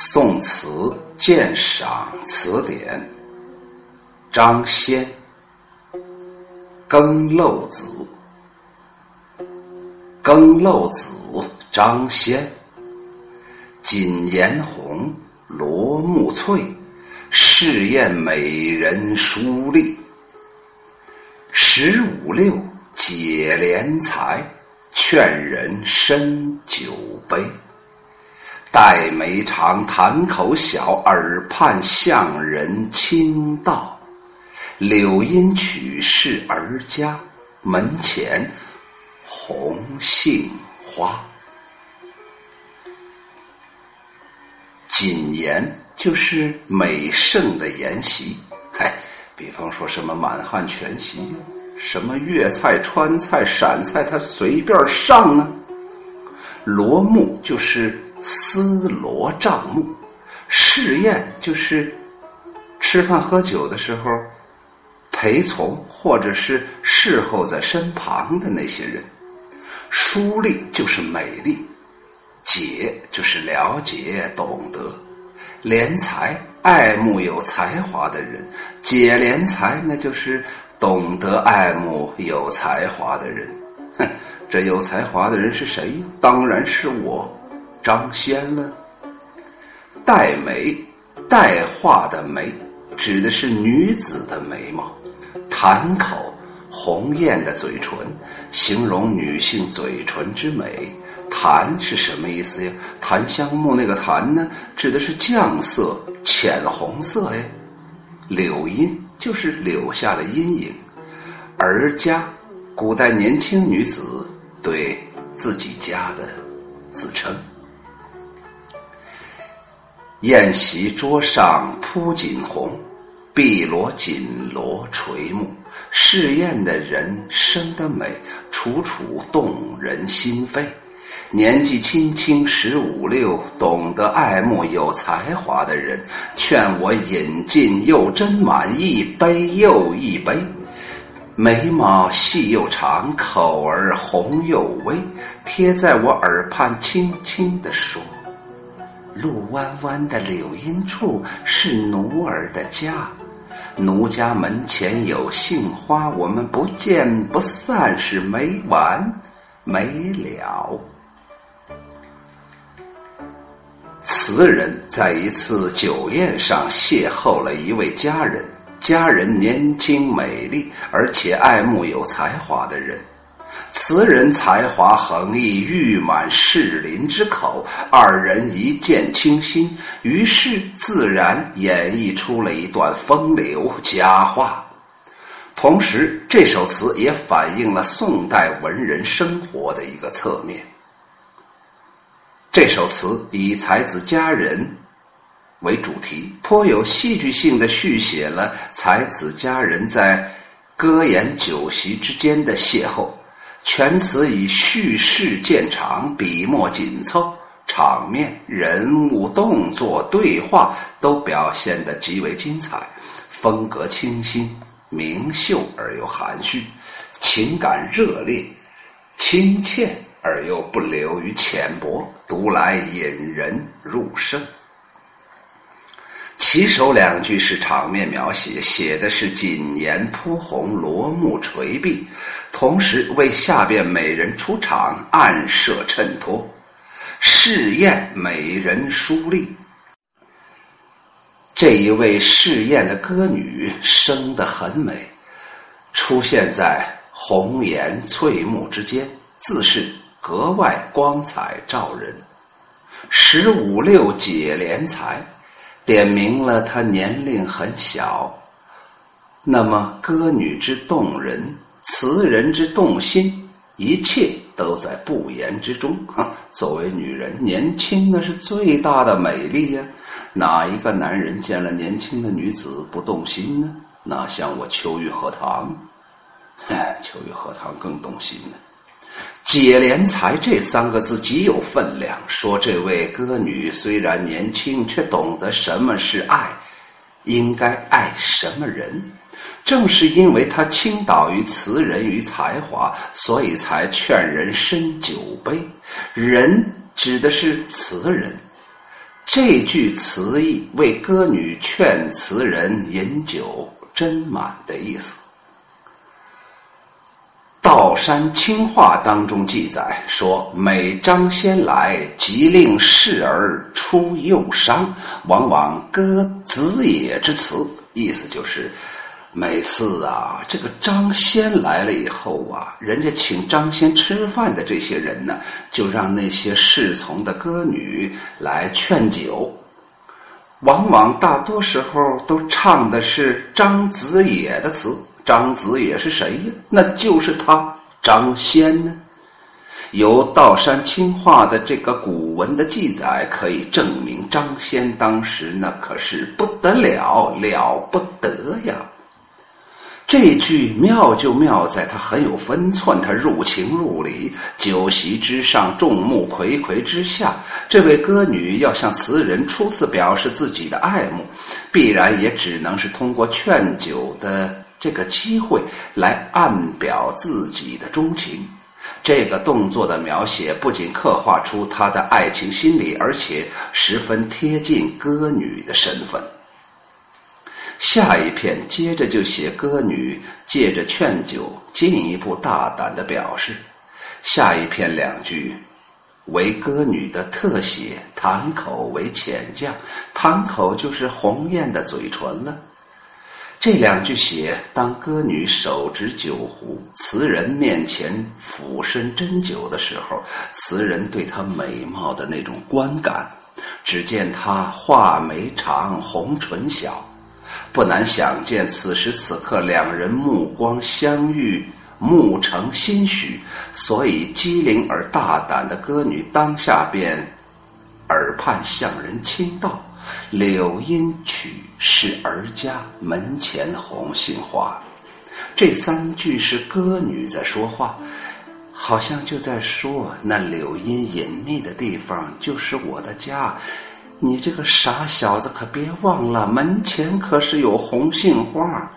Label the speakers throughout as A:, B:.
A: 宋词鉴赏词典，张先，更漏子，更漏子，张先，锦颜红，罗幕翠，试验美人书丽，十五六解怜才，劝人深酒杯。黛眉长，檀口小，耳畔向人倾道。柳荫曲是儿家，门前红杏花。谨言就是美盛的筵席，嗨，比方说什么满汉全席，什么粤菜、川菜、陕菜，他随便上啊。罗幕就是。丝罗帐目，试宴就是吃饭喝酒的时候陪从或者是侍候在身旁的那些人。书丽就是美丽，解就是了解懂得，怜才爱慕有才华的人，解怜才那就是懂得爱慕有才华的人。哼，这有才华的人是谁？当然是我。张先了，黛眉，黛画的眉，指的是女子的眉毛；檀口，红艳的嘴唇，形容女性嘴唇之美。檀是什么意思呀？檀香木那个檀呢，指的是绛色，浅红色呀。柳荫就是柳下的阴影。儿家，古代年轻女子对自己家的自称。宴席桌上铺锦红，碧罗锦罗垂暮。试宴的人生得美，楚楚动人心扉。年纪轻轻十五六，懂得爱慕有才华的人，劝我饮尽又斟满一杯又一杯。眉毛细又长，口儿红又微，贴在我耳畔轻轻地说。路弯弯的柳荫处是奴儿的家，奴家门前有杏花，我们不见不散是没完没了。词人在一次酒宴上邂逅了一位佳人，佳人年轻美丽，而且爱慕有才华的人。词人才华横溢，誉满士林之口。二人一见倾心，于是自然演绎出了一段风流佳话。同时，这首词也反映了宋代文人生活的一个侧面。这首词以才子佳人为主题，颇有戏剧性的续写了才子佳人在歌宴酒席之间的邂逅。全词以叙事见长，笔墨紧凑，场面、人物、动作、对话都表现得极为精彩，风格清新、明秀而又含蓄，情感热烈、亲切而又不流于浅薄，读来引人入胜。起首两句是场面描写，写的是锦颜铺红，罗幕垂碧，同时为下边美人出场暗设衬托。试宴美人书丽，这一位试宴的歌女生得很美，出现在红颜翠幕之间，自是格外光彩照人。十五六解连才。点明了她年龄很小，那么歌女之动人，词人之动心，一切都在不言之中。哈，作为女人，年轻那是最大的美丽呀！哪一个男人见了年轻的女子不动心呢？哪像我秋雨荷塘？秋雨荷塘更动心呢。解怜才这三个字极有分量，说这位歌女虽然年轻，却懂得什么是爱，应该爱什么人。正是因为她倾倒于词人与才华，所以才劝人深酒杯。人指的是词人，这句词意为歌女劝词人饮酒斟满的意思。《道山清话》当中记载说：“每张仙来，即令侍儿出右觞，往往歌子也之词。”意思就是，每次啊，这个张仙来了以后啊，人家请张仙吃饭的这些人呢，就让那些侍从的歌女来劝酒，往往大多时候都唱的是张子野的词。张子野是谁呀？那就是他张先呢。有道山清化的这个古文的记载，可以证明张先当时那可是不得了了不得呀。这句妙就妙在他很有分寸，他入情入理。酒席之上，众目睽睽之下，这位歌女要向词人初次表示自己的爱慕，必然也只能是通过劝酒的。这个机会来暗表自己的钟情，这个动作的描写不仅刻画出他的爱情心理，而且十分贴近歌女的身份。下一片接着就写歌女借着劝酒，进一步大胆的表示。下一片两句为歌女的特写，堂口为浅绛，堂口就是红艳的嘴唇了。这两句写：当歌女手执酒壶，词人面前俯身斟酒的时候，词人对她美貌的那种观感。只见她画眉长，红唇小，不难想见，此时此刻两人目光相遇，目成心许。所以机灵而大胆的歌女当下便耳畔向人倾倒。柳阴曲是儿家门前红杏花，这三句是歌女在说话，好像就在说那柳荫隐秘的地方就是我的家。你这个傻小子可别忘了，门前可是有红杏花，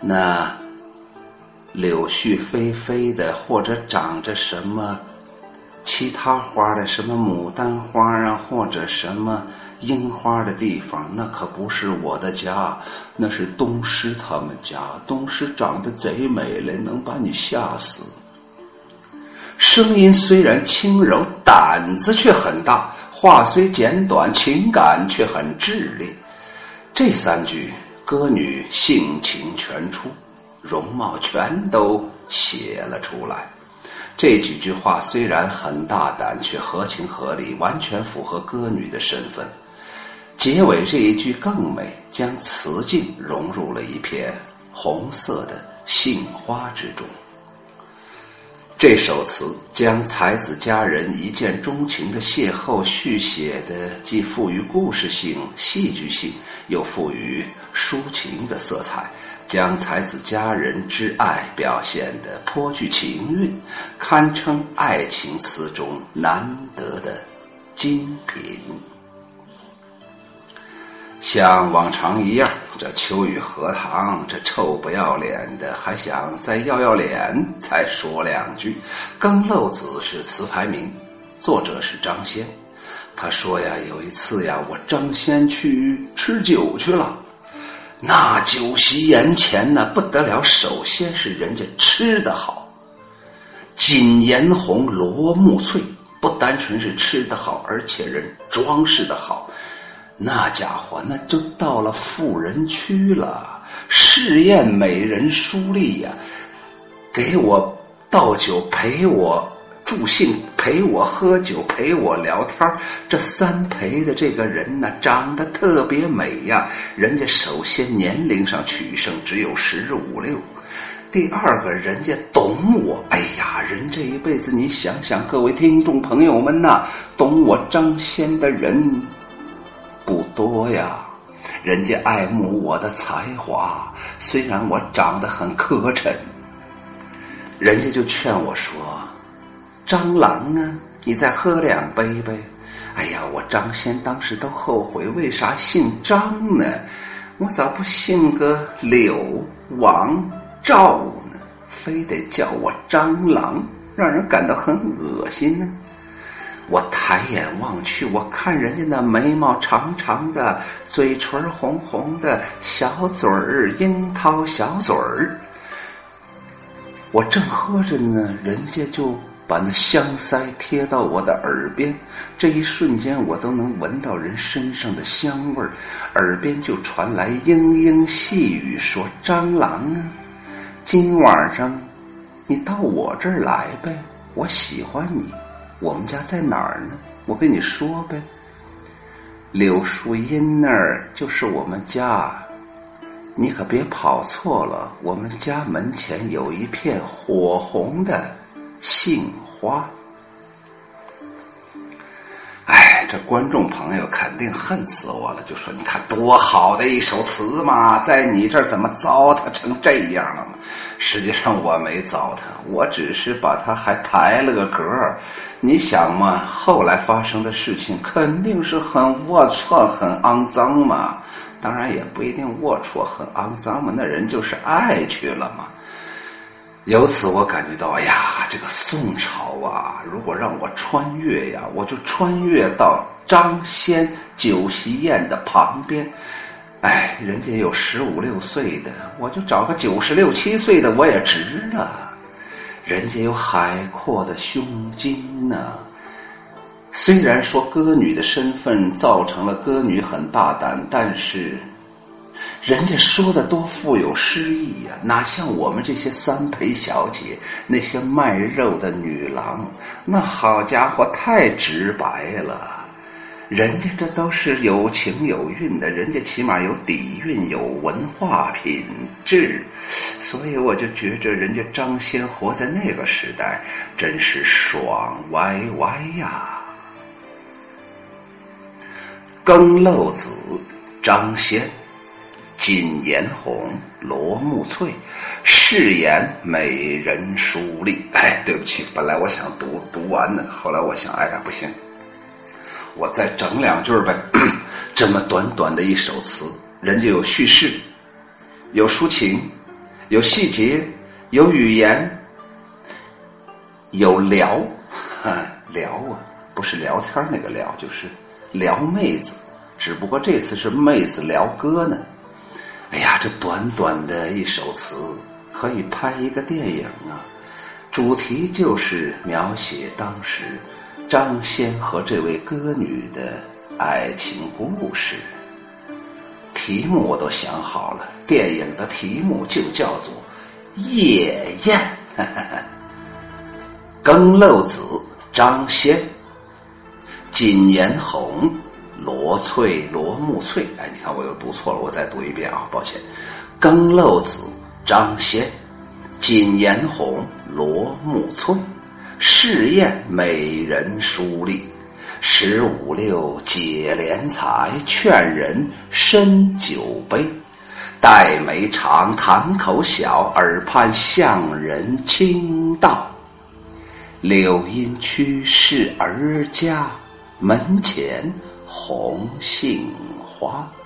A: 那柳絮霏霏的，或者长着什么其他花的，什么牡丹花啊，或者什么。樱花的地方，那可不是我的家，那是东施他们家。东施长得贼美嘞，能把你吓死。声音虽然轻柔，胆子却很大；话虽简短，情感却很炽烈。这三句，歌女性情全出，容貌全都写了出来。这几句话虽然很大胆，却合情合理，完全符合歌女的身份。结尾这一句更美，将词境融入了一片红色的杏花之中。这首词将才子佳人一见钟情的邂逅续写的既富于故事性、戏剧性，又富于抒情的色彩，将才子佳人之爱表现得颇具情韵，堪称爱情词中难得的精品。像往常一样，这秋雨荷塘这臭不要脸的，还想再要要脸，再说两句。《更漏子》是词牌名，作者是张先。他说呀，有一次呀，我张先去吃酒去了，那酒席宴前呢不得了。首先是人家吃的好，锦颜红罗木翠，不单纯是吃的好，而且人装饰的好。那家伙，那就到了富人区了，试验美人书丽呀，给我倒酒，陪我助兴，陪我喝酒，陪我聊天这三陪的这个人呢，长得特别美呀。人家首先年龄上取胜，只有十五六；第二个人家懂我。哎呀，人这一辈子，你想想，各位听众朋友们呐，懂我张先的人。多呀，人家爱慕我的才华，虽然我长得很磕碜，人家就劝我说：“张郎啊，你再喝两杯呗。”哎呀，我张先当时都后悔，为啥姓张呢？我咋不姓个柳、王、赵呢？非得叫我张郎，让人感到很恶心呢。我抬眼望去，我看人家那眉毛长长的，嘴唇红红的，小嘴儿樱桃小嘴儿。我正喝着呢，人家就把那香腮贴到我的耳边，这一瞬间我都能闻到人身上的香味儿，耳边就传来嘤嘤细语，说：“蟑螂啊，今晚上你到我这儿来呗，我喜欢你。”我们家在哪儿呢？我跟你说呗，柳树荫那儿就是我们家，你可别跑错了。我们家门前有一片火红的杏花。这观众朋友肯定恨死我了，就说你看多好的一首词嘛，在你这儿怎么糟蹋成这样了？实际上我没糟蹋，我只是把它还抬了个格儿。你想嘛，后来发生的事情肯定是很龌龊、很肮脏嘛。当然也不一定龌龊、很肮脏嘛，那人就是爱去了嘛。由此我感觉到，哎呀，这个宋朝啊，如果让我穿越呀，我就穿越到张先酒席宴的旁边。哎，人家有十五六岁的，我就找个九十六七岁的，我也值了。人家有海阔的胸襟呢。虽然说歌女的身份造成了歌女很大胆，但是人家说的多富有诗意呀，哪像我们这些三陪小姐，那些卖肉的女郎，那好家伙，太直白了。人家这都是有情有韵的，人家起码有底蕴、有文化品质，所以我就觉着人家张先活在那个时代真是爽歪歪呀。更漏子张先，锦颜红，罗幕翠，誓言美人书丽。哎，对不起，本来我想读读完的，后来我想，哎呀，不行。我再整两句呗，这么短短的一首词，人家有叙事，有抒情，有细节，有语言，有聊，聊啊，不是聊天那个聊，就是撩妹子，只不过这次是妹子撩哥呢。这短短的一首词可以拍一个电影啊，主题就是描写当时。张先和这位歌女的爱情故事，题目我都想好了，电影的题目就叫做《夜宴》。更漏子张先，锦颜红，罗翠罗木翠。哎，你看我又读错了，我再读一遍啊，抱歉。更漏子张先，锦颜红，罗木翠。试验美人书丽，十五六解怜才，劝人深酒杯。黛眉长，堂口小，耳畔向人倾道。柳阴曲是儿家，门前红杏花。